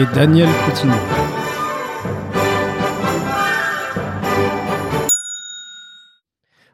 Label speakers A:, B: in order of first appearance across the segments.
A: Et Daniel Coutinho.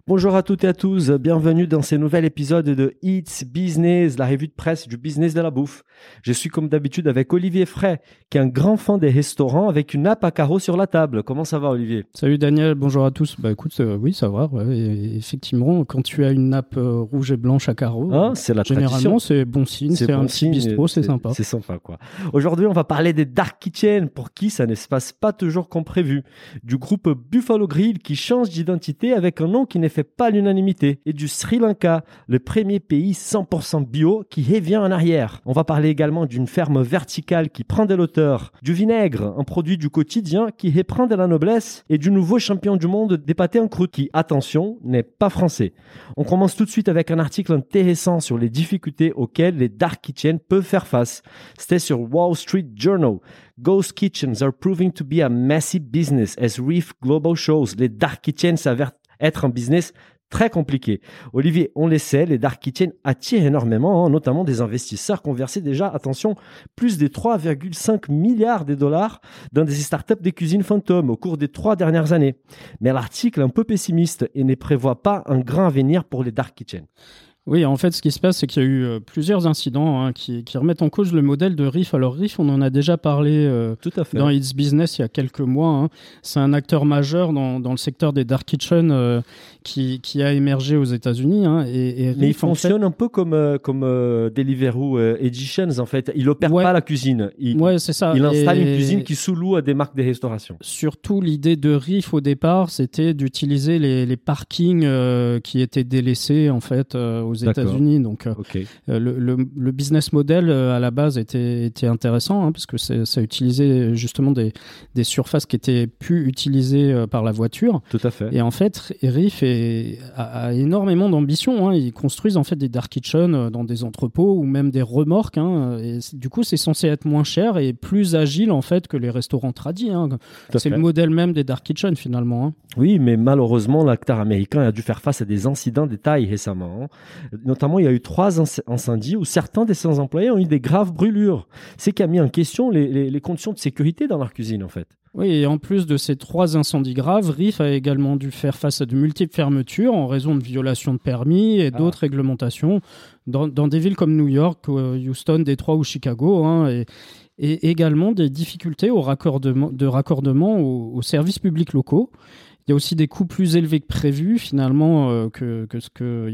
B: Bonjour à toutes et à tous, bienvenue dans ce nouvel épisode de It's Business, la revue de presse du business de la bouffe. Je suis comme d'habitude avec Olivier Fray, qui est un grand fan des restaurants avec une nappe à carreaux sur la table. Comment ça va Olivier?
A: Salut Daniel, bonjour à tous. Bah écoute, euh, oui, ça va. ouais, et effectivement, quand tu as une nappe euh, rouge et blanche à carreaux,
B: Hein, C'est la
A: généralement
B: tradition.
A: c'est bon signe, c'est
B: bon
A: un petit
B: signe,
A: bistrot, c'est sympa.
B: C'est sympa quoi. Aujourd'hui, on va parler des dark kitchen pour qui ça ne se passe pas toujours comme prévu. Du groupe Buffalo Grill qui change d'identité avec un nom qui ne fait pas l'unanimité et du Sri Lanka, le premier pays 100% bio qui revient en arrière. On va parler également d'une ferme verticale qui prend de l'auteur, du vinaigre, un produit du quotidien qui reprend de la noblesse et du nouveau champion du monde des pâtés en croûte qui, attention, n'est pas français. On commence tout de suite avec un article intéressant sur les difficultés auxquelles les dark kitchens peuvent faire face. C'était sur Wall Street Journal. Ghost kitchens are proving to be a messy business as Reef Global shows. Les dark kitchens s'avèrent être un business très compliqué. Olivier, on le sait, les dark kitchens attirent énormément, hein, notamment des investisseurs qui ont versé déjà, attention, plus de 3,5 milliards de dollars dans des startups de cuisine fantôme au cours des trois dernières années. Mais l'article est un peu pessimiste et ne prévoit pas un grand avenir pour les dark kitchens.
A: Oui, en fait, ce qui se passe, c'est qu'il y a eu euh, plusieurs incidents hein, qui, qui remettent en cause le modèle de Riff. Alors Riff, on en a déjà parlé euh,
B: Tout à fait.
A: dans It's Business il y a quelques mois. hein. C'est un acteur majeur dans, dans le secteur des dark kitchen euh, qui, qui a émergé aux États-Unis. hein. et, et
B: Mais il
A: Riff, en fait,
B: fonctionne un peu comme, comme Deliveroo Editions, en fait. Il opère
A: Ouais.
B: pas la cuisine. Il,
A: ouais, c'est ça.
B: il installe
A: Et-
B: une cuisine qui sous-loue à des marques de restauration.
A: Surtout, l'idée de Riff au départ, c'était d'utiliser les, les parkings qui étaient délaissés en fait euh, aux. États-Unis. Donc, euh, euh, le, le- le business model euh, à la base était, était intéressant hein, parce que ça utilisait justement des, des surfaces qui étaient plus utilisées euh, par la voiture.
B: Tout à fait.
A: Et en fait, Riff est- a, a énormément d'ambition. hein. Ils construisent en fait des dark kitchen euh, dans des entrepôts ou même des remorques. hein. Et du coup, c'est censé être moins cher et plus agile en fait que les restaurants tradis. hein. C'est le modèle même des dark kitchen finalement.
B: Oui, mais malheureusement, l'acteur américain a dû faire face à des incidents de taille récemment. Notamment, il y a eu trois inc- incendies où certains de ses employés ont eu des graves brûlures. C'est qui a mis en question les, les- les conditions de sécurité dans leur cuisine, en fait.
A: Oui, et en plus de ces trois incendies graves, Riff a également dû faire face à de multiples fermetures en raison de violations de permis et d'autres réglementations dans, dans des villes comme New York, euh, Houston, Détroit ou Chicago, hein, et, et également des difficultés au raccordement, de raccordement aux, aux services publics locaux. Il y a aussi des coûts plus élevés que prévu, finalement, euh, que, que ce que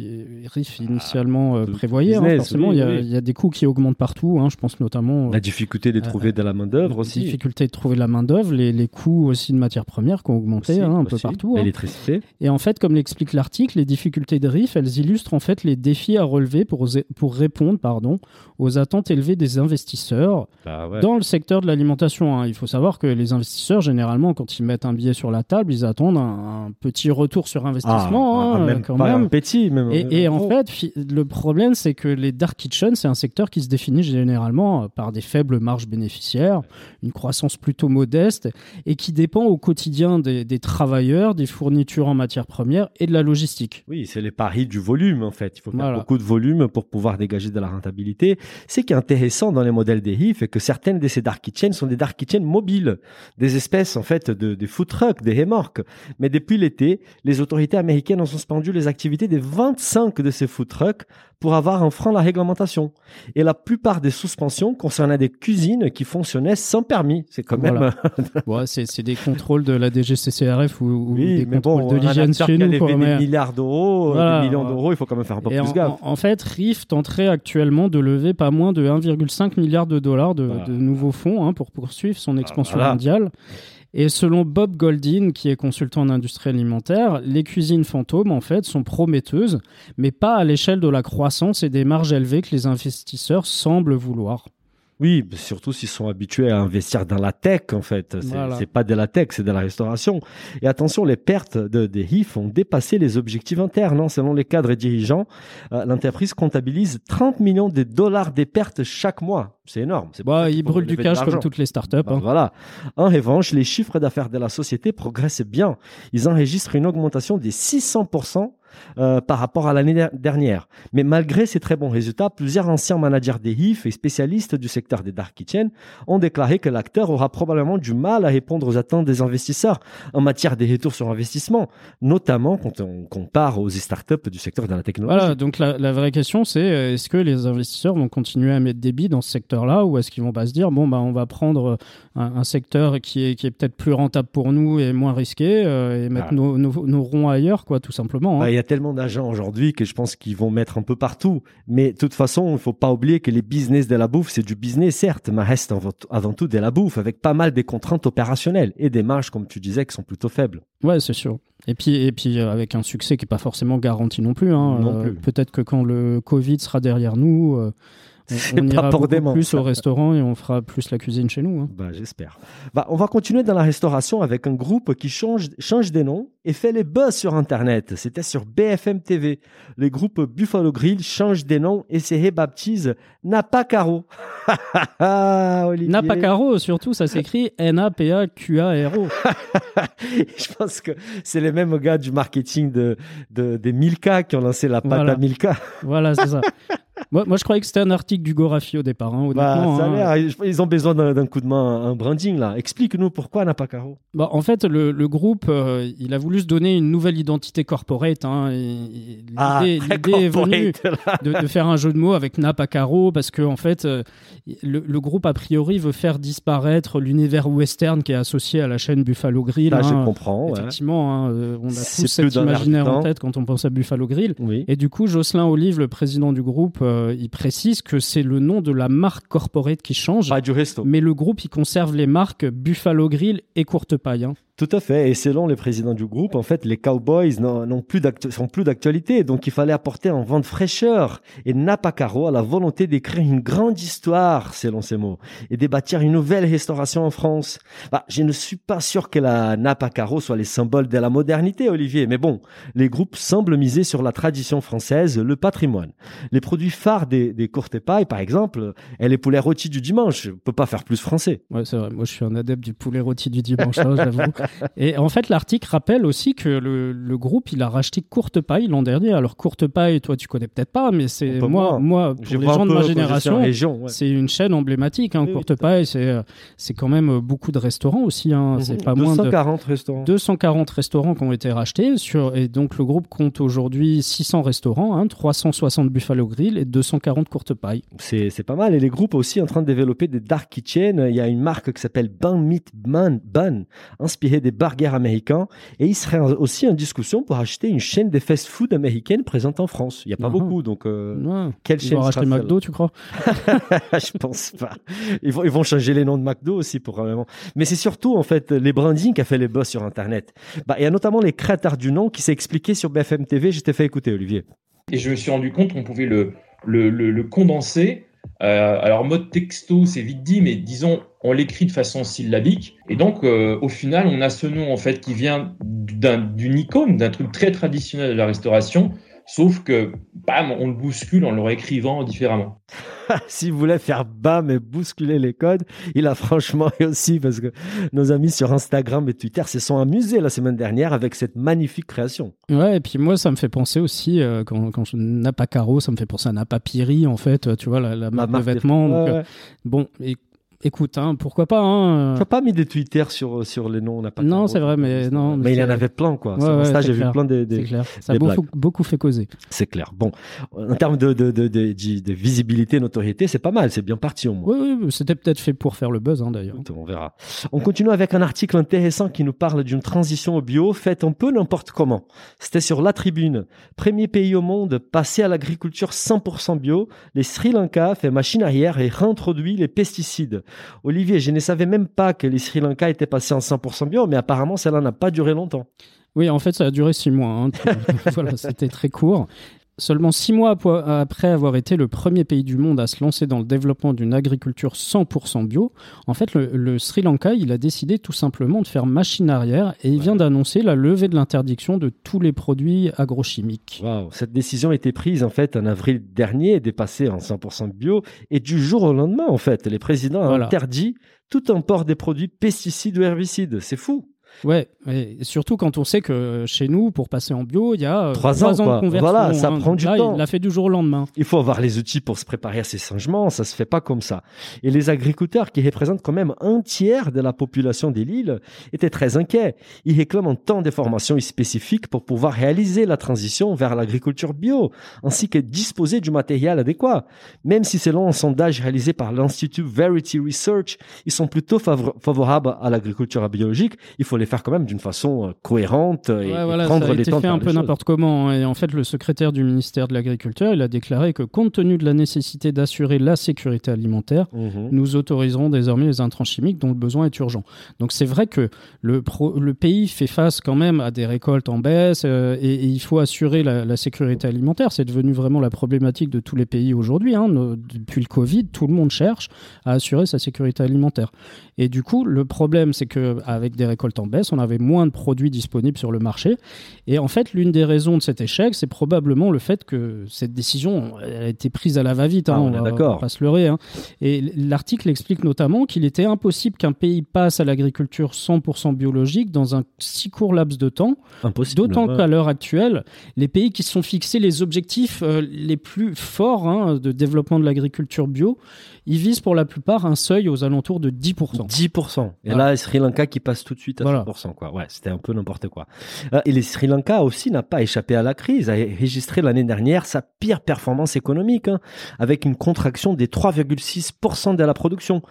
A: Riff initialement euh, prévoyait. hein. Forcément,
B: oui,
A: il, y a,
B: oui.
A: il y a des coûts qui augmentent partout. hein. Je pense notamment euh,
B: La difficulté de trouver de la main-d'œuvre
A: la
B: aussi.
A: difficulté de trouver de la main-d'œuvre, les, les coûts aussi de matières premières qui ont augmenté
B: Aussi,
A: hein, un peu partout. hein.
B: L'électricité.
A: Et en fait, comme l'explique l'article, les difficultés de RIF, elles illustrent en fait les défis à relever pour, pour répondre pardon, aux attentes élevées des investisseurs
B: Bah ouais.
A: dans le secteur de l'alimentation. hein. Il faut savoir que les investisseurs, généralement, quand ils mettent un billet sur la table, ils attendent un, un petit retour sur investissement,
B: Ah,
A: hein,
B: même
A: quand
B: pas
A: même.
B: un petit, même.
A: Et, et en fait, le problème, c'est que les dark kitchens, c'est un secteur qui se définit généralement euh, par des faibles marges bénéficiaires, une croissance plutôt modeste, et qui dépend au quotidien des, des travailleurs, des fournitures en matières premières et de la logistique.
B: Oui, c'est les paris du volume en fait. Il faut faire
A: Voilà.
B: beaucoup de volume pour pouvoir dégager de la rentabilité. Ce qui est intéressant dans les modèles des RIF, c'est que certaines de ces dark kitchens sont des dark kitchens mobiles, des espèces en fait de, de food trucks, des remorques. Mais depuis l'été, les autorités américaines ont suspendu les activités des 25 de ces food trucks pour avoir enfreint la réglementation. Et la plupart des suspensions concernaient des cuisines qui fonctionnaient sans permis. C'est quand même
A: Voilà. Ouais, c'est c'est des contrôles de la DGCCRF ou, ou
B: oui,
A: des
B: mais
A: contrôles
B: bon,
A: de l'hygiène chez nous. quoi,
B: des
A: mais-
B: milliards d'euros,
A: Voilà,
B: des millions
A: voilà.
B: d'euros, il faut quand même faire un peu
A: Et
B: plus
A: en,
B: gaffe.
A: en- en fait, RIF tenterait actuellement de lever pas moins de 1,5 milliard de dollars de,
B: Voilà.
A: de nouveaux fonds hein, pour poursuivre son expansion
B: voilà.
A: mondiale. Et selon Bob Goldin, qui est consultant en industrie alimentaire, les cuisines fantômes, en fait, sont prometteuses, mais pas à l'échelle de la croissance et des marges élevées que les investisseurs semblent vouloir.
B: Oui, mais surtout s'ils sont habitués à investir dans la tech, en fait. C'est
A: Voilà.
B: pas de la tech, c'est de la restauration. Et attention, les pertes de, des HIF ont dépassé les objectifs internes. hein. Selon les cadres et dirigeants, euh, l'entreprise comptabilise 30 millions de dollars des pertes chaque mois. C'est énorme. C'est
A: Bah, ils brûlent du cash comme toutes les startups.
B: Bah,
A: hein.
B: Voilà. En revanche, les chiffres d'affaires de la société progressent bien. Ils enregistrent une augmentation des 600% euh, par rapport à l'année der- dernière. Mais malgré ces très bons résultats, plusieurs anciens managers des HIF et spécialistes du secteur des dark kitchen ont déclaré que l'acteur aura probablement du mal à répondre aux attentes des investisseurs en matière des retours sur investissement, notamment quand on compare aux startups du secteur de la technologie.
A: Voilà, donc la, la vraie question c'est euh, est-ce que les investisseurs vont continuer à mettre des billes dans ce secteur-là ou est-ce qu'ils vont pas se dire bon bah on va prendre un, un secteur qui est, qui est peut-être plus rentable pour nous et moins risqué euh, et mettre
B: Ah.
A: nos, nos, nos ronds ailleurs quoi tout simplement. hein.
B: Bah, y a tellement d'agents aujourd'hui que je pense qu'ils vont mettre un peu partout. Mais de toute façon, il ne faut pas oublier que les business de la bouffe, c'est du business, certes, mais reste avant, tout de la bouffe, avec pas mal des contraintes opérationnelles et des marges, comme tu disais, qui sont plutôt faibles.
A: Ouais, c'est sûr. Et puis, et puis euh, avec un succès qui n'est pas forcément garanti non plus. hein.
B: Non
A: Euh,
B: plus.
A: Peut-être que quand le Covid sera derrière nous, euh, on,
B: C'est
A: on
B: pas
A: ira beaucoup plus au restaurant et on fera plus la cuisine chez nous. hein.
B: Bah, j'espère. Bah, on va continuer dans la restauration avec un groupe qui change, change des noms et fait les buzz sur Internet. C'était sur BFM TV. Le groupe Buffalo Grill change des noms et se rebaptise Napa Caro. Olivier.
A: Napacaro, surtout, ça s'écrit N-A-P-A-Q-A-R-O.
B: Je pense que c'est les mêmes gars du marketing de, de- des Milka qui ont lancé la pâte
A: Voilà.
B: à Milka.
A: voilà, c'est ça. moi, moi, je croyais que c'était un article du Gorafi au départ. hein,
B: Bah, ça
A: hein.
B: Je- Ils ont besoin d'un coup de main, un branding là. Explique-nous pourquoi Napa Caro.
A: Bah, en fait, le, le groupe, euh, il a voulu se donner une nouvelle identité corporate. hein, et L'idée est venue de, de faire un jeu de mots avec Napa Caro parce que en fait, euh, le, le groupe a priori veut faire disparaître l'univers western qui est associé à la chaîne Buffalo Grill.
B: Là, je
A: hein.
B: comprends.
A: Effectivement, euh, on a tous cet imaginaire en tête quand on pense à Buffalo Grill.
B: Oui.
A: Et du coup, Jocelyn Olive, le président du groupe, euh, il précise que c'est le nom de la marque corporate qui change.
B: Pas du resto.
A: Mais le groupe, il conserve les marques Buffalo Grill et Courte Paille. hein.
B: Tout à fait. Et selon les présidents du groupe, en fait, les Cowboys n'ont plus sont plus d'actualité. Donc, il fallait apporter un vent de fraîcheur. Et Napa Caro a la volonté d'écrire une grande histoire, selon ces mots, et de bâtir une nouvelle restauration en France. Bah, je ne suis pas sûr que la Napa Caro soit les symboles de la modernité, Olivier. Mais bon, les groupes semblent miser sur la tradition française, le patrimoine. Les produits phares des, des courtes pailles, par exemple, et les poulets rôtis du dimanche, on peut pas faire plus français.
A: Ouais, c'est vrai. Moi, je suis un adepte du poulet rôti du dimanche, hein, j'avoue. Et en fait, l'article rappelle aussi que le, le groupe, il a racheté Courte Paille l'an dernier. Alors, Courte Paille, toi, tu connais peut-être pas, mais c'est moi,
B: moins.
A: moi, pour les gens de ma génération,
B: ouais.
A: c'est une chaîne emblématique. Hein,
B: Oui,
A: Courte. Paille, c'est euh, c'est quand même euh, beaucoup de restaurants aussi. Hein. C'est pas moins de
B: 240 restaurants.
A: 240 restaurants qui ont été rachetés. Sur, et donc, le groupe compte aujourd'hui 600 restaurants, hein, 360 Buffalo Grill et 240 Courte Paille.
B: C'est pas mal. Et les groupes aussi en train de développer des dark kitchen. Il y a une marque qui s'appelle Bun Meat Bun, Bun, inspirée des burgers américains. Et il serait aussi en discussion pour acheter une chaîne de fast-food américaine présente en France. Il n'y a pas
A: Mhm.
B: beaucoup, donc euh,
A: Ouais.
B: quelle
A: Ils
B: chaîne
A: vont racheter McDo, tu crois?
B: Je pense pas. Ils vont, ils vont changer les noms de McDo aussi probablement. Mais c'est surtout en fait les branding qui a fait les boss sur Internet. Bah, il y a notamment les créateurs du nom qui s'est expliqué sur BFM TV. Je t'ai fait écouter, Olivier.
C: Et je me suis rendu compte qu'on pouvait le, le, le, le condenser. Euh, alors, mode texto, c'est vite dit, mais disons, on l'écrit de façon syllabique. Et donc, euh, au final, on a ce nom, en fait, qui vient d'un- d'une icône, d'un truc très traditionnel de la restauration. Sauf que, bam, on le bouscule en le réécrivant différemment.
B: S'il voulait faire bam et bousculer les codes, il a franchement réussi parce que nos amis sur Instagram et Twitter se sont amusés la semaine dernière avec cette magnifique création.
A: Ouais, et puis moi, ça me fait penser aussi, euh, quand, quand je Napa Caro, ça me fait penser à Napa Piri, en fait, tu vois, la, la marque de
B: marque
A: vêtements. donc,
B: Ouais,
A: euh,
B: ouais.
A: bon, et- écoute, hein, pourquoi pas, hein,
B: Tu n'as pas mis des Twitter sur, sur les noms, on n'a pas
A: Non, c'est vrai, mais non.
B: Mais il y en avait plein, quoi.
A: Ouais, c'est
B: j'ai vu plein de, des-
A: C'est clair. Ça a beaucoup, beaucoup fait causer.
B: C'est clair. Bon, en termes de, de, de, de, de- de visibilité, notoriété, c'est pas mal, c'est bien parti au moins.
A: Oui, oui, c'était peut-être fait pour faire le buzz, hein, d'ailleurs.
B: On verra. On continue avec un article intéressant qui nous parle d'une transition au bio faite un peu n'importe comment. C'était sur La Tribune. Premier pays au monde passé à l'agriculture 100% bio, les Sri Lanka fait machine arrière et réintroduit les pesticides. Olivier, je ne savais même pas que les Sri Lanka étaient passés en 100% bio, mais apparemment cela n'a pas duré longtemps.
A: Oui, en fait, ça a duré six mois. hein. c'était très court. Seulement six mois après avoir été le premier pays du monde à se lancer dans le développement d'une agriculture 100% bio, en fait, le, le Sri Lanka, il a décidé tout simplement de faire machine arrière et il vient d'annoncer la levée de l'interdiction de tous les produits agrochimiques.
B: Waouh, cette décision a été prise en fait en avril dernier, dépassée en 100% bio, et du jour au lendemain en fait, les présidents ont interdit tout import des produits pesticides ou herbicides. C'est fou.
A: Ouais, et surtout quand on sait que chez nous, pour passer en bio, il y a euh,
B: Trois ans, quoi.
A: de conversion.
B: Voilà, ça
A: hein.
B: prend du
A: Là,
B: temps.
A: Il l'a fait du jour au lendemain.
B: Il faut avoir les outils pour se préparer à ces changements, ça se fait pas comme ça. Et les agriculteurs, qui représentent quand même un tiers de la population de l'île, étaient très inquiets. Ils réclament un temps de formation spécifique pour pouvoir réaliser la transition vers l'agriculture bio, ainsi que disposer du matériel adéquat. Même si selon un sondage réalisé par l'Institut Verity Research, ils sont plutôt favor- favorables à l'agriculture biologique, il faut les faire quand même d'une façon euh, cohérente et,
A: Ouais,
B: et
A: voilà,
B: prendre
A: ça a
B: les
A: été
B: temps de
A: fait
B: faire
A: un peu n'importe comment. hein. Et en fait, le secrétaire du ministère de l'Agriculture, il a déclaré que compte tenu de la nécessité d'assurer la sécurité alimentaire,
B: Mhm.
A: nous autoriserons désormais les intrants chimiques dont le besoin est urgent. Donc c'est vrai que le, pro- le pays fait face quand même à des récoltes en baisse euh, et, et il faut assurer la, la sécurité alimentaire. C'est devenu vraiment la problématique de tous les pays aujourd'hui. hein. Depuis le Covid, tout le monde cherche à assurer sa sécurité alimentaire. Et du coup, le problème, c'est que avec des récoltes en baisse, on avait moins de produits disponibles sur le marché. Et en fait, l'une des raisons de cet échec, c'est probablement le fait que cette décision elle a été prise à la va-vite. hein.
B: Ah, on est
A: va- pas se leurrer. hein. Et l'article explique notamment qu'il était impossible qu'un pays passe à l'agriculture 100% biologique dans un si court laps de temps,
B: Impossible.
A: d'autant
B: ouais.
A: qu'à l'heure actuelle, les pays qui se sont fixés les objectifs euh, les plus forts hein, de développement de l'agriculture bio, ils visent pour la plupart un seuil aux alentours de 10%.
B: 10%. Et
A: Voilà.
B: là, Sri Lanka qui passe tout de suite à
A: Voilà.
B: 100%. Quoi. Ouais, c'était un peu n'importe quoi. Euh, et le Sri Lanka aussi n'a pas échappé à la crise, a enregistré l'année dernière sa pire performance économique, hein, avec une contraction des 3,6% de la production.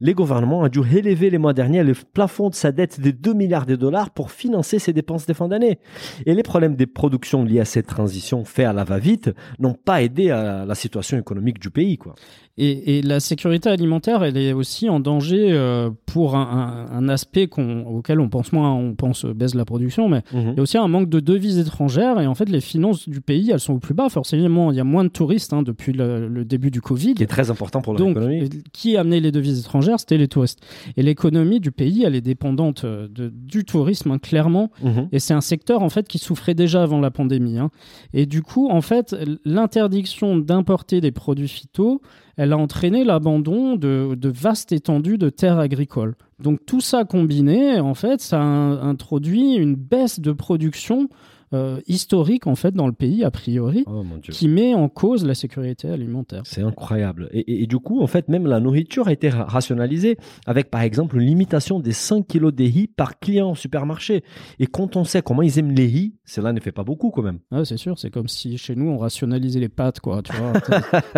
B: Les gouvernements ont dû élever les mois derniers le plafond de sa dette de 2 milliards de dollars pour financer ses dépenses de fin d'année. Et les problèmes des productions liés à cette transition faite à la va-vite n'ont pas aidé à la situation économique du pays. Quoi.
A: Et, et la sécurité alimentaire, elle est aussi en danger euh, pour un, un- un aspect auquel on pense moins, on pense euh, baisse de la production, mais
B: Mhm.
A: il y a aussi un manque de devises étrangères et en fait les finances du pays, elles sont au plus bas. Forcément, il y a moins de touristes hein, depuis le, le début du Covid.
B: Qui est très important pour l'économie.
A: euh, qui amenait les devises étrangères C'était les touristes. Et l'économie du pays, elle est dépendante de, du tourisme, hein, clairement.
B: Mhm.
A: Et c'est un secteur en fait qui souffrait déjà avant la pandémie. hein. Et du coup, en fait, l'interdiction d'importer des produits phyto, elle a entraîné l'abandon de, vastes étendues de terres agricoles. Donc tout ça combiné, en fait, ça a introduit une baisse de production euh, historique en fait dans le pays a priori,
B: Oh
A: qui met en cause la sécurité alimentaire.
B: C'est incroyable. Et, et- et du coup, en fait, même la nourriture a été ra- rationalisée avec, par exemple, une limitation des 5 kilos de riz par client au supermarché. Et quand on sait comment ils aiment les riz, cela ne fait pas beaucoup quand même.
A: Ah, c'est sûr, c'est comme si chez nous on rationalisait les pâtes, quoi. Tu vois,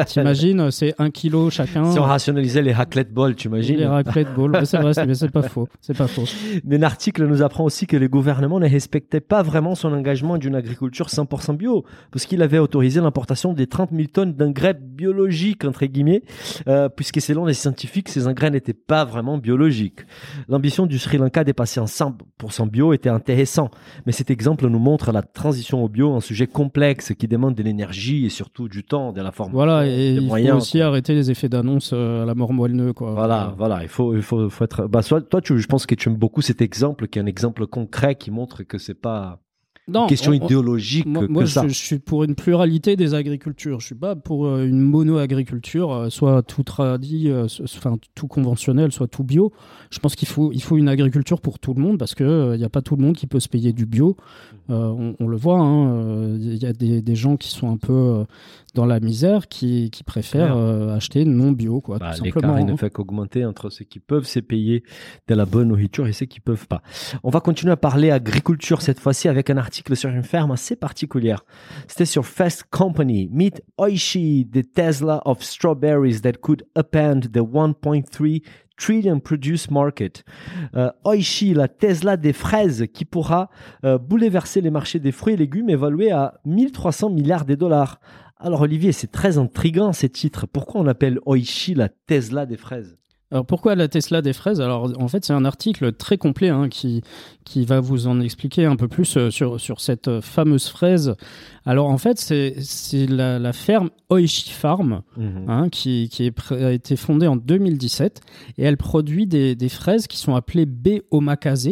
A: t'imagines, c'est un kilo chacun.
B: Si on rationalisait les raclette balls, tu
A: les
B: imagines
A: raclette ball. Ouais, c'est vrai, mais c'est pas faux. C'est pas faux.
B: Mais l'article nous apprend aussi que le gouvernement ne respectait pas vraiment son engagement d'une agriculture 100% bio, parce qu'il avait autorisé l'importation des 30 000 tonnes d'engrais biologiques, entre guillemets, euh, puisque selon les scientifiques, ces engrais n'étaient pas vraiment biologiques. L'ambition du Sri Lanka de passer en 100% bio était intéressant, mais cet exemple nous montre la transition au bio, un sujet complexe qui demande de l'énergie et surtout du temps, de la formation,
A: Voilà, et
B: des
A: il
B: moyens.
A: faut aussi arrêter les effets d'annonce euh, à la mort moelle quoi.
B: Voilà, voilà, il faut, il faut, faut être. Bah, soit, toi, tu, je pense que tu aimes beaucoup cet exemple, qui est un exemple concret qui montre que c'est pas
A: Non,
B: question
A: on- on-
B: idéologique
A: Moi,
B: que
A: moi,
B: ça.
A: je, je suis pour une pluralité des agricultures. Je suis pas pour euh, une mono-agriculture, euh, soit tout tradit, euh, enfin tout conventionnel, soit tout bio. Je pense qu'il faut, il faut une agriculture pour tout le monde parce que il n'y a pas tout le monde qui peut se payer du bio. Euh, on, on le voit, hein, il y a des, des gens qui sont un peu dans la misère qui, qui préfèrent euh, acheter non bio, quoi,
B: Bah,
A: tout
B: L'écart, ne
A: hein.
B: fait qu'augmenter entre ceux qui peuvent se payer de la bonne nourriture et ceux qui peuvent pas. On va continuer à parler agriculture cette fois-ci avec un article sur une ferme assez particulière. C'était sur Fast Company. Meet Oishi, the Tesla of strawberries that could upend the 1.3 trillion produce market. Euh, Oishi, la Tesla des fraises qui pourra euh, bouleverser les marchés des fruits et légumes évalués à 1300 milliards de dollars. Alors Olivier, c'est très intriguant ces titres. Pourquoi on appelle Oishi la Tesla des fraises?
A: Alors pourquoi la Tesla des fraises? Alors en fait c'est un article très complet hein, qui, qui va vous en expliquer un peu plus euh, sur, sur cette euh, fameuse fraise. Alors en fait c'est la, la ferme Oishi Farm
B: Mhm.
A: hein, qui, qui est a été fondée en 2017 et elle produit des, des fraises qui sont appelées B omakase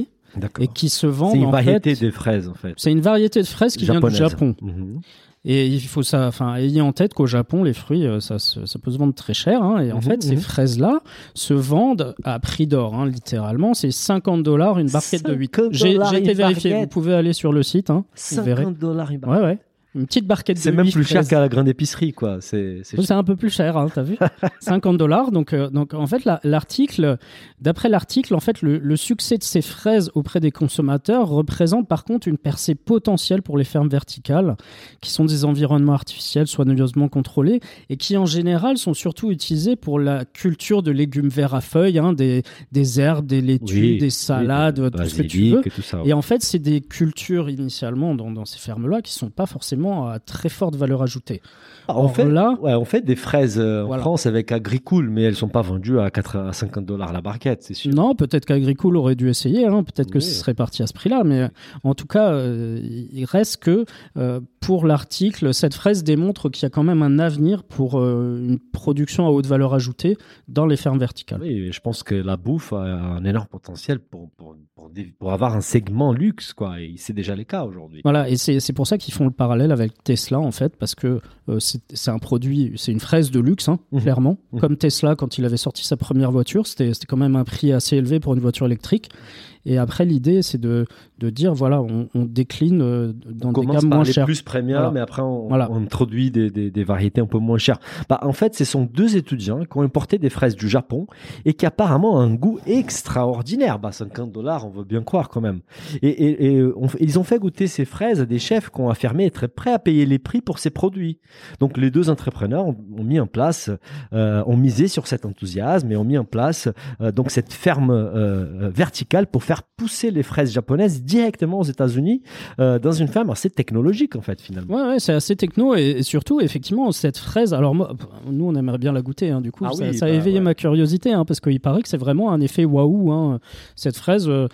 A: et qui se vendent
B: C'est une
A: en
B: variété
A: fait.
B: des fraises en fait.
A: C'est une variété de fraises qui
B: Japonaise.
A: vient du Japon.
B: Mhm.
A: Et il faut ça, enfin, ayez en tête qu'au Japon, les fruits, euh, ça, ça peut se vendre très cher. hein, et en
B: Mhm,
A: fait, ces
B: mhm.
A: fraises-là se vendent à prix d'or, hein, littéralement. C'est 50 dollars une barquette de 8.
B: 50
A: J'ai été vérifié. Vous pouvez aller sur le site. Hein, vous verrez.
B: 50 dollars une barquette.
A: Ouais, ouais. Une petite barquette de
B: C'est même plus cher qu'à la grande épicerie, quoi. C'est
A: un peu plus cher, hein, t'as vu 50 dollars. Donc, euh, donc, en fait, la- l'article, d'après l'article, en fait, le, le succès de ces fraises auprès des consommateurs représente par contre une percée potentielle pour les fermes verticales, qui sont des environnements artificiels soigneusement contrôlés et qui, en général, sont surtout utilisés pour la culture de légumes verts à feuilles, hein, des, des herbes, des laitues,
B: Oui,
A: des salades,
B: oui,
A: tout ce que tu
B: basilic
A: veux.
B: et
A: en fait, c'est des cultures initialement dans, dans ces fermes-là qui sont pas forcément à très forte valeur ajoutée.
B: Ah, on fait,
A: là-
B: ouais, on fait des fraises euh, en
A: Voilà.
B: France avec Agricool, mais elles sont pas vendues à, 4, à 50 dollars la barquette, c'est sûr.
A: Non, peut-être qu'Agricool aurait dû essayer, hein, peut-être que
B: Oui.
A: ce serait parti à ce prix-là, mais euh, en tout cas, euh, il reste que euh, pour l'article, cette fraise démontre qu'il y a quand même un avenir pour euh, une production à haute valeur ajoutée dans les fermes verticales.
B: Oui, je pense que la bouffe a un énorme potentiel pour, pour, pour, des- pour avoir un segment luxe, quoi. Et c'est déjà le cas aujourd'hui.
A: Voilà, et c'est pour ça qu'ils font le parallèle avec Tesla, en fait, parce que euh, c'est un produit, c'est une fraise de luxe, hein,
B: Mhm.
A: clairement.
B: Mhm.
A: Comme Tesla, quand il avait sorti sa première voiture, c'était quand même un prix assez élevé pour une voiture électrique. Et après, l'idée, c'est de, de dire, voilà, on, on décline euh, dans
B: On
A: des gammes moins chères.
B: plus premium,
A: Voilà.
B: mais après on,
A: Voilà.
B: on introduit des, des, des variétés un peu moins chères. Bah, en fait, ce sont deux étudiants qui ont importé des fraises du Japon et qui apparemment ont un goût extraordinaire. Bah, 50 dollars, on veut bien croire quand même. Et, et, et on- ils ont fait goûter ces fraises à des chefs qui ont affirmé être prêts à payer les prix pour ces produits. Donc les deux entrepreneurs ont, ont mis en place, euh, ont misé sur cet enthousiasme et ont mis en place euh, donc cette ferme verticale pour faire pousser les fraises japonaises directement aux États-Unis euh, dans une ferme assez technologique en fait finalement.
A: Ouais, ouais, c'est assez techno et, et surtout, effectivement, cette fraise. Alors, moi, nous, on aimerait bien la goûter. hein, du coup,
B: Ah
A: ça,
B: oui,
A: ça a
B: bah,
A: éveillé
B: ouais.
A: ma curiosité hein, parce qu'il paraît que c'est vraiment un effet waouh. Hein, cette fraise, euh,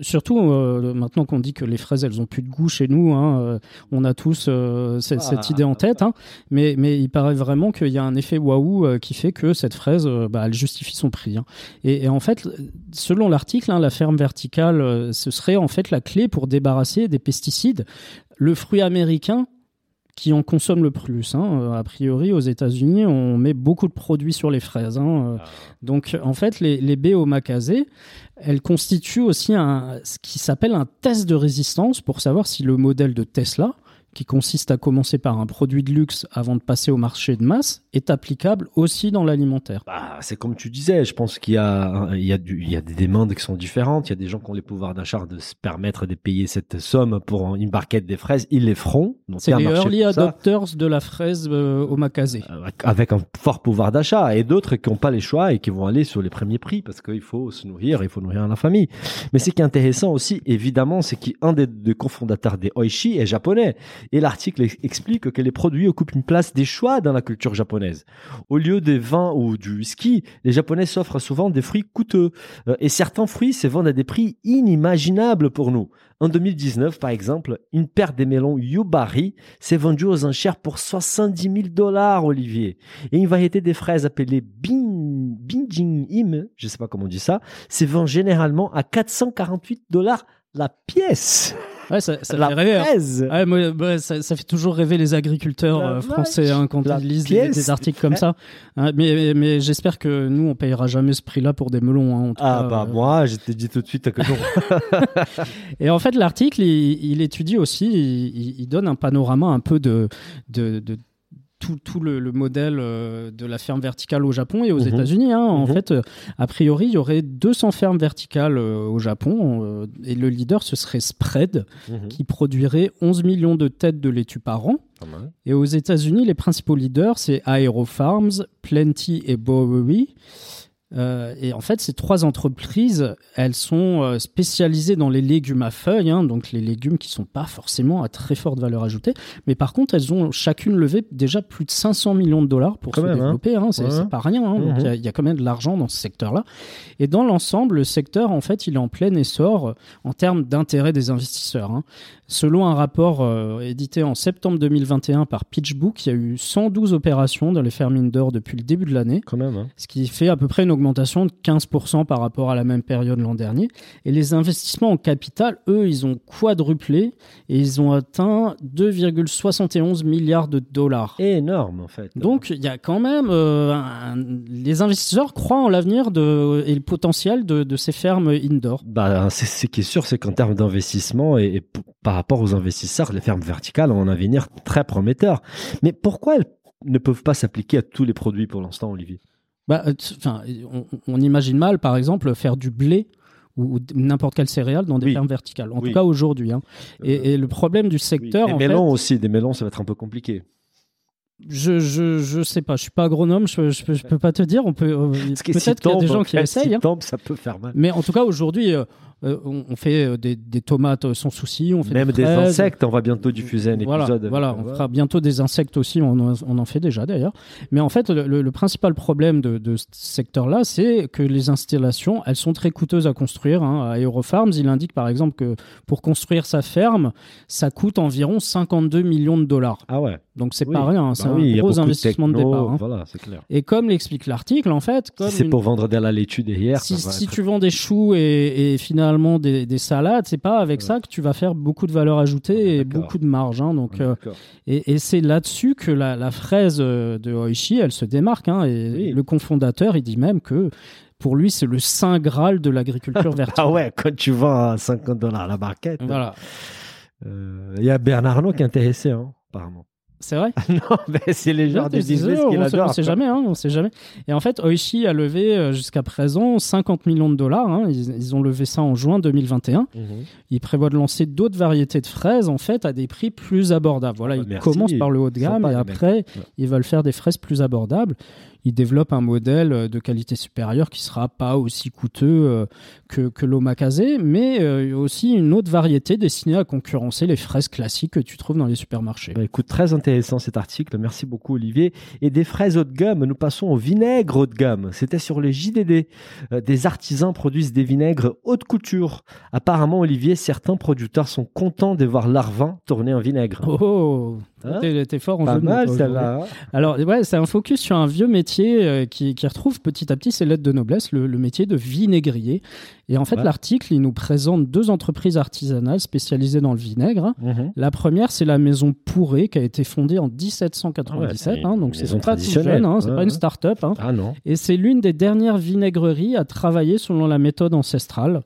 A: surtout euh, maintenant qu'on dit que les fraises, elles ont plus de goût chez nous. Hein, euh, on a tous euh, cette,
B: Ah.
A: cette idée en tête. Hein, mais, mais il paraît vraiment qu'il y a un effet waouh qui fait que cette fraise, euh, bah, elle justifie son prix. hein. Et, et en fait, selon l'article, hein, la ferme verticale, euh, ce serait en fait la clé pour débarrasser des pesticides. Le fruit américain qui en consomme le plus. hein. Euh, A priori, aux États-Unis, on met beaucoup de produits sur les fraises. hein. Euh, Donc, en fait, les, les baies omakase, elles constituent aussi un, ce qui s'appelle un test de résistance pour savoir si le modèle de Tesla, qui consiste à commencer par un produit de luxe avant de passer au marché de masse, est applicable aussi dans l'alimentaire.
B: Bah, c'est comme tu disais, je pense qu'il y a, il y, a du- il y a des demandes qui sont différentes. Il y a des gens qui ont les pouvoirs d'achat de se permettre de payer cette somme pour une barquette des fraises. Ils les feront.
A: C'est les early
B: ça.
A: adopters de la fraise euh, omakase.
B: avec- avec un fort pouvoir d'achat et d'autres qui n'ont pas les choix et qui vont aller sur les premiers prix parce qu'il faut se nourrir, il faut nourrir la famille. Mais ce qui est intéressant aussi, évidemment, c'est qu'un des deux cofondateurs des Oishi est japonais et l'article ex- explique que les produits occupent une place des choix dans la culture japonaise. Au lieu des vins ou du whisky, les Japonais s'offrent souvent des fruits coûteux Euh, et certains fruits se vendent à des prix inimaginables pour nous. En 2019, par exemple, une paire des melons Yubari s'est vendue aux enchères pour 70 000 dollars, Olivier. Et une variété des fraises appelée Bin, Binjin Im, je sais pas comment on dit ça, se vend généralement à 448 dollars la pièce.
A: Ouais, ça, ça
B: la
A: fait rêver. hein.
B: fraise.
A: Ouais, moi, moi, ça, ça fait toujours rêver les agriculteurs euh, français hein, quand
B: La
A: ils lisent des, articles comme ça. Hein, mais mais, mais j'espère que nous, on payera jamais ce prix-là pour des melons. hein, en tout
B: Ah
A: cas,
B: bah
A: euh.
B: moi, je t'ai dit tout de suite que non.
A: Et en fait, l'article, il, il étudie aussi, il, il donne un panorama un peu de, de, de tout, tout le, le modèle euh, de la ferme verticale au Japon et aux
B: Mhm.
A: États-Unis. hein. En
B: Mhm.
A: fait, euh, a priori, il y aurait 200 fermes verticales euh, au Japon et le leader, ce serait Spread,
B: Mhm.
A: qui produirait 11 millions de têtes de laitue par an. Et aux États-Unis, les principaux leaders, c'est Aero Farms, Plenty et Bowery. Euh, et en fait, ces trois entreprises, elles sont euh, spécialisées dans les légumes à feuilles, hein, donc les légumes qui sont pas forcément à très forte valeur ajoutée. Mais par contre, elles ont chacune levé déjà plus de 500 millions de dollars pour
B: Quand
A: se
B: même, hein.
A: développer. hein. c'est
B: Ouais.
A: c'est pas rien. hein.
B: Mhm.
A: il y y, a quand même de l'argent dans ce secteur-là. Et dans l'ensemble, le secteur, en fait, il est en plein essor euh, en termes d'intérêt des investisseurs. Selon un rapport euh, édité en septembre 2021 par PitchBook, il y a eu 112 opérations dans les fermes indoor depuis le début de l'année
B: Quand même. hein.
A: ce qui fait à peu près une augmentation de 15% par rapport à la même période l'an dernier. Et les investissements en capital, eux, ils ont quadruplé et ils ont atteint 2,71 milliards de dollars.
B: Énorme, en fait.
A: Donc, il y a quand même. euh, un- les investisseurs croient en l'avenir de- et le potentiel de, de ces fermes indoor.
B: Bah, c'est ce qui est sûr, c'est qu'en termes d'investissement et, et par rapport aux investisseurs, les fermes verticales ont un avenir très prometteur. Mais pourquoi elles ne peuvent pas s'appliquer à tous les produits pour l'instant, Olivier?
A: Bah, euh, on, on imagine mal, par exemple, faire du blé ou, ou n'importe quelle céréale dans des
B: Oui.
A: fermes verticales. En
B: Oui.
A: tout cas, aujourd'hui. hein. Et, et le problème du secteur,
B: Des
A: en
B: mélons
A: fait,
B: aussi, des mélons, ça va être un peu compliqué.
A: Je, je, je sais pas, je suis pas agronome, je, je, peux- je peux pas te dire. On peut euh, peut-être
B: s'il
A: qu'il y a des gens qui essayent.
B: s'il
A: hein.
B: tombe, ça peut faire mal.
A: Mais en tout cas, aujourd'hui, euh, euh, on, on fait euh, des, des tomates euh, sans souci, on fait
B: Même des insectes, on va bientôt diffuser un
A: Voilà,
B: épisode.
A: voilà, on fera bientôt des insectes aussi, on en, on en fait déjà d'ailleurs. Mais en fait, le, principal problème de, de ce secteur-là, c'est que les installations, elles sont très coûteuses à construire. hein. À Aerofarms, il indique par exemple que pour construire sa ferme, ça coûte environ 52 millions de dollars.
B: Ah ouais.
A: Donc c'est
B: Oui.
A: pas rien, hein, c'est
B: Bah
A: un
B: oui, y a
A: gros
B: de
A: investissement de,
B: techno,
A: départ. hein.
B: Voilà, c'est clair.
A: Et comme l'explique l'article, en fait,
B: c'est
A: une-
B: pour vendre de la laitue derrière,
A: si,
B: ça va
A: si
B: être-
A: tu vends des choux et, et finalement des, des salades, c'est pas avec ça que tu vas faire beaucoup de valeur ajoutée et beaucoup de marge. hein. donc, euh, et, et c'est là-dessus que la, la fraise euh, de Oishi, elle se démarque. hein. et
B: Oui.
A: le cofondateur, il dit même que pour lui, c'est le saint graal de l'agriculture verticale.
B: Ah ouais, quand tu vends à 50 dollars la barquette.
A: Voilà,
B: euh, Il y a Bernard Arnault qui est intéressé, hein, apparemment.
A: C'est vrai.
B: non, mais c'est les genres de business qu'il
A: on sait,
B: adore.
A: on sait
B: quoi.
A: jamais, hein, on sait jamais. Et en fait, Oishi a levé euh, jusqu'à présent 50 millions de dollars. hein. Ils, ils ont levé ça en juin 2021.
B: Mhm.
A: Ils prévoient de lancer d'autres variétés de fraises en fait à des prix plus abordables. Voilà,
B: bah,
A: ils
B: merci.
A: commencent par le haut de gamme
B: Sympa,
A: et après
B: Ouais.
A: ils veulent faire des fraises plus abordables. Ils développent un modèle euh, de qualité supérieure qui sera pas aussi coûteux euh, que, que l'omakase, mais euh, aussi une autre variété destinée à concurrencer les fraises classiques que tu trouves dans les supermarchés.
B: Bah, écoute, très intéressant cet article. Merci beaucoup, Olivier. Et des fraises haut de gamme, nous passons au vinaigre haut de gamme. C'était sur les JDD. Des artisans produisent des vinaigres haute couture. Apparemment, Olivier, certains producteurs sont contents de voir leur vin tourner en vinaigre.
A: Oh,
B: Hein
A: t'es t'es fort en
B: Pas
A: jeu de mots,
B: mal, celle-là.
A: Alors, ouais, c'est un focus sur un vieux métier euh, qui, qui retrouve petit à petit ses lettres de noblesse, le, le métier de vinaigrier. Et en fait,
B: Ouais.
A: l'article, il nous présente deux entreprises artisanales spécialisées dans le vinaigre.
B: Mhm.
A: La première, c'est la maison Pourré, qui a été fondée en 1797.
B: Ah ouais, c'est
A: hein, donc, c'est pas tout
B: traditionnelle.
A: jeune, hein, c'est
B: Ouais,
A: pas une start-up.
B: Ah non.
A: Et c'est l'une des dernières vinaigreries à travailler selon la méthode ancestrale.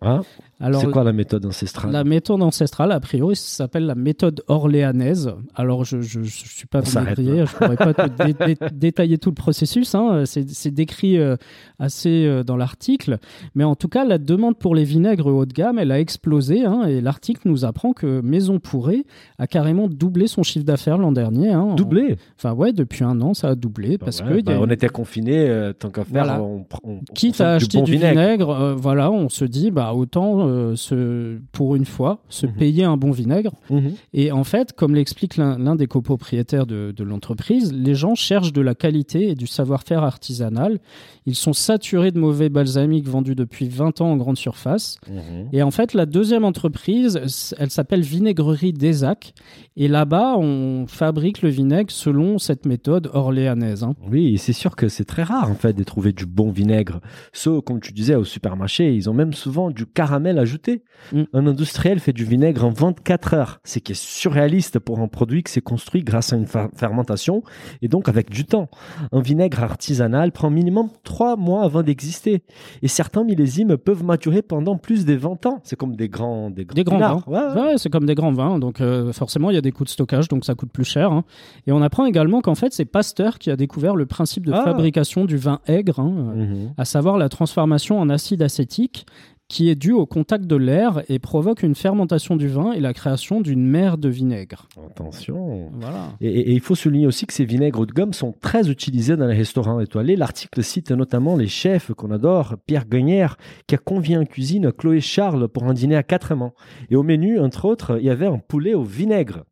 A: Alors,
B: c'est quoi la méthode ancestrale
A: la méthode ancestrale, a priori, ça s'appelle la méthode orléanaise. Alors, je ne suis pas vinaigrier, je ne pourrais pas te dé- dé- détailler tout le processus. hein. C'est c'est décrit euh, assez euh, dans l'article. Mais en tout cas, la demande pour les vinaigres haut de gamme, elle a explosé. hein, et l'article nous apprend que Maison Pourrée a carrément doublé son chiffre d'affaires l'an dernier. hein,
B: Doublé?
A: Enfin, ouais, depuis un an, ça a doublé. Parce
B: Ouais,
A: que
B: bah,
A: a
B: on était confinés, euh, tant qu'à faire,
A: Voilà.
B: on, pr- on, on
A: Quitte à acheter
B: bon
A: du vinaigre, euh, voilà, on se dit, bah, autant euh, se, pour une fois, se
B: Mhm.
A: payer un bon vinaigre.
B: Mhm.
A: Et en fait, comme l'explique l'un des copropriétaires de, de l'entreprise, les gens cherchent de la qualité et du savoir-faire artisanal. Ils sont saturés de mauvais balsamiques vendus depuis 20 ans en grande surface.
B: Mhm.
A: Et en fait, la deuxième entreprise, elle s'appelle Vinaigrerie Desac. Et là-bas, on fabrique le vinaigre selon cette méthode orléanaise. hein.
B: Oui, et c'est sûr que c'est très rare en fait de trouver du bon vinaigre. Ceux, comme tu disais, au supermarché, ils ont même souvent du caramel ajouté.
A: Mm.
B: Un industriel fait du vinaigre en 24 heures, ce qui est surréaliste pour un produit qui s'est construit grâce à une fer- fermentation et donc avec du temps. Un vinaigre artisanal prend minimum 3 mois avant d'exister. Et certains millésimes peuvent maturer pendant plus de 20 ans. C'est comme des grands des grands,
A: Des grands vins.
B: Ouais, ouais.
A: Ouais, c'est comme des grands vins. Donc, euh, forcément, il y a des coûts de stockage, donc ça coûte plus cher. hein. Et on apprend également qu'en fait, c'est Pasteur qui a découvert le principe de
B: Ah.
A: fabrication du vin aigre, hein,
B: Mhm.
A: à savoir la transformation en acide acétique qui est due au contact de l'air et provoque une fermentation du vin et la création d'une mer de vinaigre.
B: Attention.
A: Voilà.
B: Et, et- et il faut souligner aussi que ces vinaigres de gomme sont très utilisés dans les restaurants étoilés. L'article cite notamment les chefs qu'on adore, Pierre Guenière, qui a convié en cuisine Chloé Charles pour un dîner à quatre amants. Et au menu, entre autres, il y avait un poulet au vinaigre.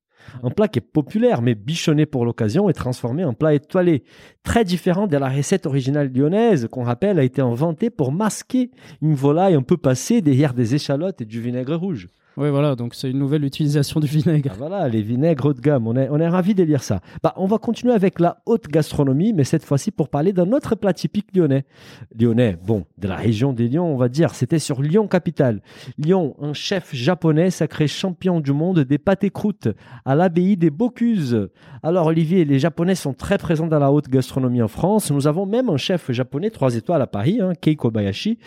B: Un plat qui est populaire, mais bichonné pour l'occasion et transformé en plat étoilé. Très différent de la recette originale lyonnaise, qu'on rappelle a été inventée pour masquer une volaille un peu passée derrière des échalotes et du vinaigre rouge.
A: Oui, voilà, donc c'est une nouvelle utilisation du vinaigre.
B: Ah, voilà, les vinaigres haut de gamme, on est, on est ravis de lire ça. Bah, on va continuer avec la haute gastronomie, mais cette fois-ci pour parler d'un autre plat typique lyonnais. Lyonnais, bon, de la région des Lyons, on va dire, c'était sur Lyon capitale. Lyon, un chef japonais sacré champion du monde des pâtes et croûtes à l'abbaye des Bocuse. Alors Olivier, les Japonais sont très présents dans la haute gastronomie en France. Nous avons même un chef japonais trois étoiles à Paris, hein, Kei Kobayashi.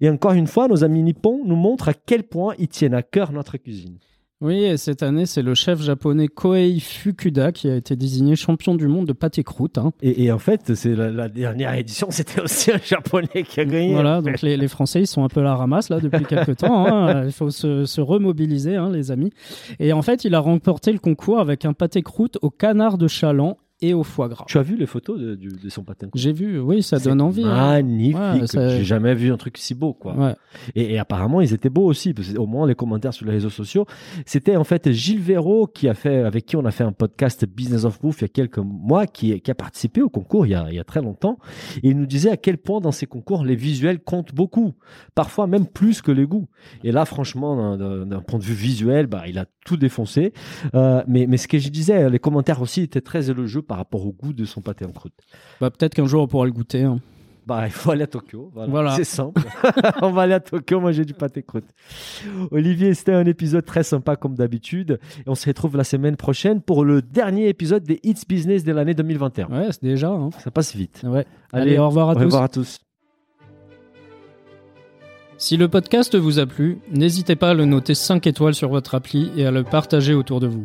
B: Et encore une fois, nos amis nippons nous montrent à quel point ils tiennent à cœur notre cuisine.
A: Oui, et cette année, c'est le chef japonais Kohei Fukuda qui a été désigné champion du monde de pâte et croûte. hein.
B: Et, et en fait, c'est la, la dernière édition, c'était aussi un japonais qui a gagné.
A: Voilà, donc les, les Français, ils sont un peu à la ramasse là depuis quelques temps. hein. Il faut se, se remobiliser, hein, les amis. Et en fait, il a remporté le concours avec un pâté croûte au canard de chaland et au foie gras.
B: Tu as vu les photos de, du- de son patin
A: J'ai vu, oui, ça
B: C'est
A: donne envie. hein.
B: Magnifique.
A: Ouais, ça-
B: J'ai jamais vu un truc si beau, quoi.
A: Ouais.
B: Et, et apparemment, ils étaient beaux aussi, parce que au moins les commentaires sur les réseaux sociaux. C'était en fait Gilles Véraud qui a fait, avec qui on a fait un podcast Business of Bouffe il y a quelques mois, qui, qui a participé au concours il y a, il y a très longtemps. Et il nous disait à quel point dans ces concours, les visuels comptent beaucoup. Parfois même plus que les goûts. Et là, franchement, d'un- d'un d'un point de vue visuel, bah, il a tout défoncé. Euh, mais, mais ce que je disais, les commentaires aussi étaient très élogieux par rapport au goût de son pâté en croûte.
A: Bah, Peut-être qu'un jour on pourra le goûter. hein.
B: Bah, il faut aller à Tokyo. Voilà.
A: Voilà.
B: C'est simple. On va aller à Tokyo manger du pâté croûte. Olivier, c'était un épisode très sympa comme d'habitude. Et on se retrouve la semaine prochaine pour le dernier épisode des Hits Business de l'année 2021.
A: Ouais, c'est déjà. hein.
B: Ça passe vite.
A: Ouais. Allez, au revoir à
B: au
A: tous.
B: revoir à tous.
A: Si le podcast vous a plu, n'hésitez pas à le noter 5 étoiles sur votre appli et à le partager autour de vous.